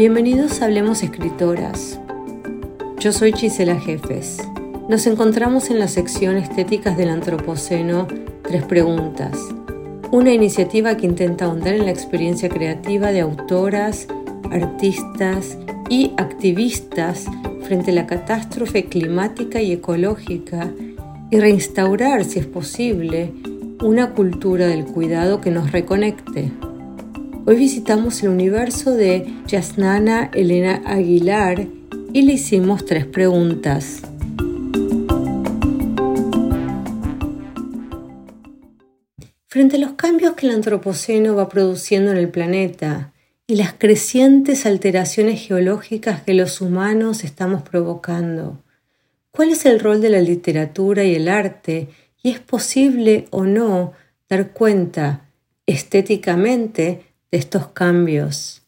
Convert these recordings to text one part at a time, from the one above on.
Bienvenidos a Hablemos Escritoras. Yo soy Gisela Jefes. Nos encontramos en la sección Estéticas del Antropoceno Tres Preguntas, una iniciativa que intenta ahondar en la experiencia creativa de autoras, artistas y activistas frente a la catástrofe climática y ecológica y reinstaurar, si es posible, una cultura del cuidado que nos reconecte. Hoy visitamos el universo de Yasnana Elena Aguilar y le hicimos tres preguntas. Frente a los cambios que el antropoceno va produciendo en el planeta y las crecientes alteraciones geológicas que los humanos estamos provocando, ¿cuál es el rol de la literatura y el arte? ¿Y es posible o no dar cuenta estéticamente estos cambios?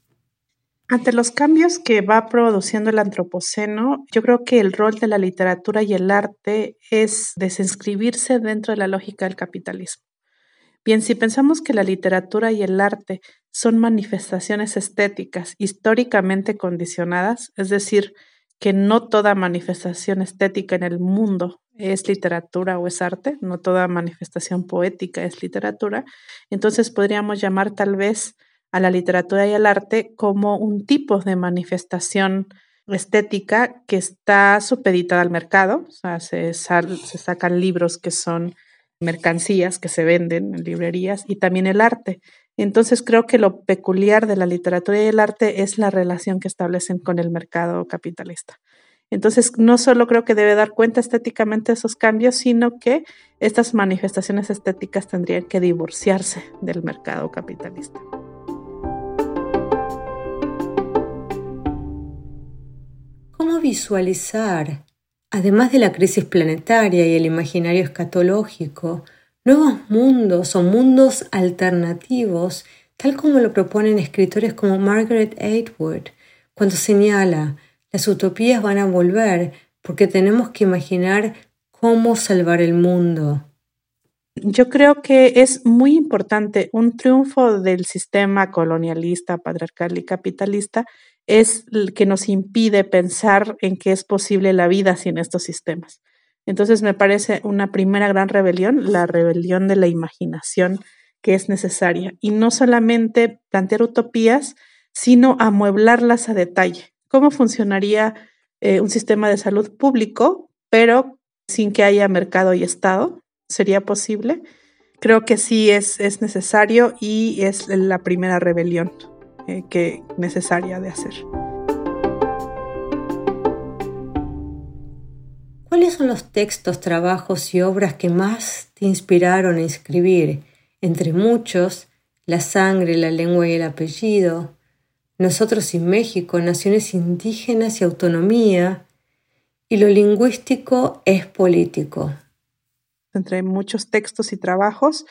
Ante los cambios que va produciendo el antropoceno, yo creo que el rol de la literatura y el arte es desinscribirse dentro de la lógica del capitalismo. Bien, si pensamos que la literatura y el arte son manifestaciones estéticas históricamente condicionadas, es decir, que no toda manifestación estética en el mundo es literatura o es arte, no toda manifestación poética es literatura, entonces podríamos llamar tal vez a la literatura y al arte como un tipo de manifestación estética que está supeditada al mercado, o sea, se, se sacan libros que son mercancías que se venden en librerías y también el arte. Entonces creo que lo peculiar de la literatura y el arte es la relación que establecen con el mercado capitalista. Entonces no solo creo que debe dar cuenta estéticamente de esos cambios, sino que estas manifestaciones estéticas tendrían que divorciarse del mercado capitalista. Visualizar Además de la crisis planetaria y el imaginario escatológico, nuevos mundos o mundos alternativos, tal como lo proponen escritores como Margaret Atwood, cuando señala, las utopías van a volver porque tenemos que imaginar cómo salvar el mundo. Yo creo que es muy importante un triunfo del sistema colonialista, patriarcal y capitalista es el que nos impide pensar en que es posible la vida sin estos sistemas. Entonces me parece una primera gran rebelión, la rebelión de la imaginación que es necesaria. Y no solamente plantear utopías, sino amueblarlas a detalle. ¿Cómo funcionaría eh, un sistema de salud público, pero sin que haya mercado y Estado? ¿Sería posible? Creo que sí es, es necesario y es la primera rebelión. Eh, que necesaria de hacer. ¿Cuáles son los textos, trabajos y obras que más te inspiraron a escribir? Entre muchos, La sangre, la lengua y el apellido, Nosotros y México, Naciones indígenas y autonomía, y lo lingüístico es político. Entre muchos textos y trabajos,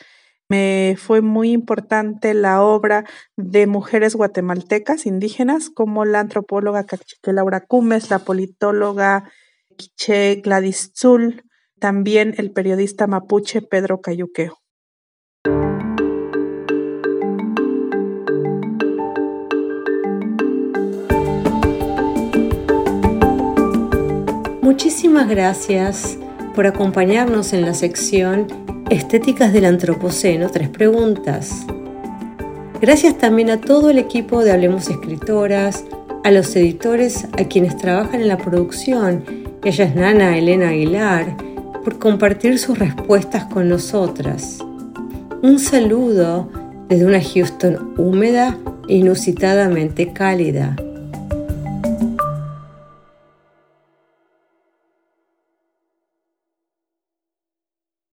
me fue muy importante la obra de mujeres guatemaltecas indígenas como la antropóloga Cachique Laura Cumes, la politóloga Quiche Gladys Zul, también el periodista mapuche Pedro Cayuqueo. Muchísimas gracias por acompañarnos en la sección Estéticas del Antropoceno, tres preguntas. Gracias también a todo el equipo de Hablemos Escritoras, a los editores, a quienes trabajan en la producción, y a Yasnana Elena Aguilar, por compartir sus respuestas con nosotras. Un saludo desde una Houston húmeda e inusitadamente cálida.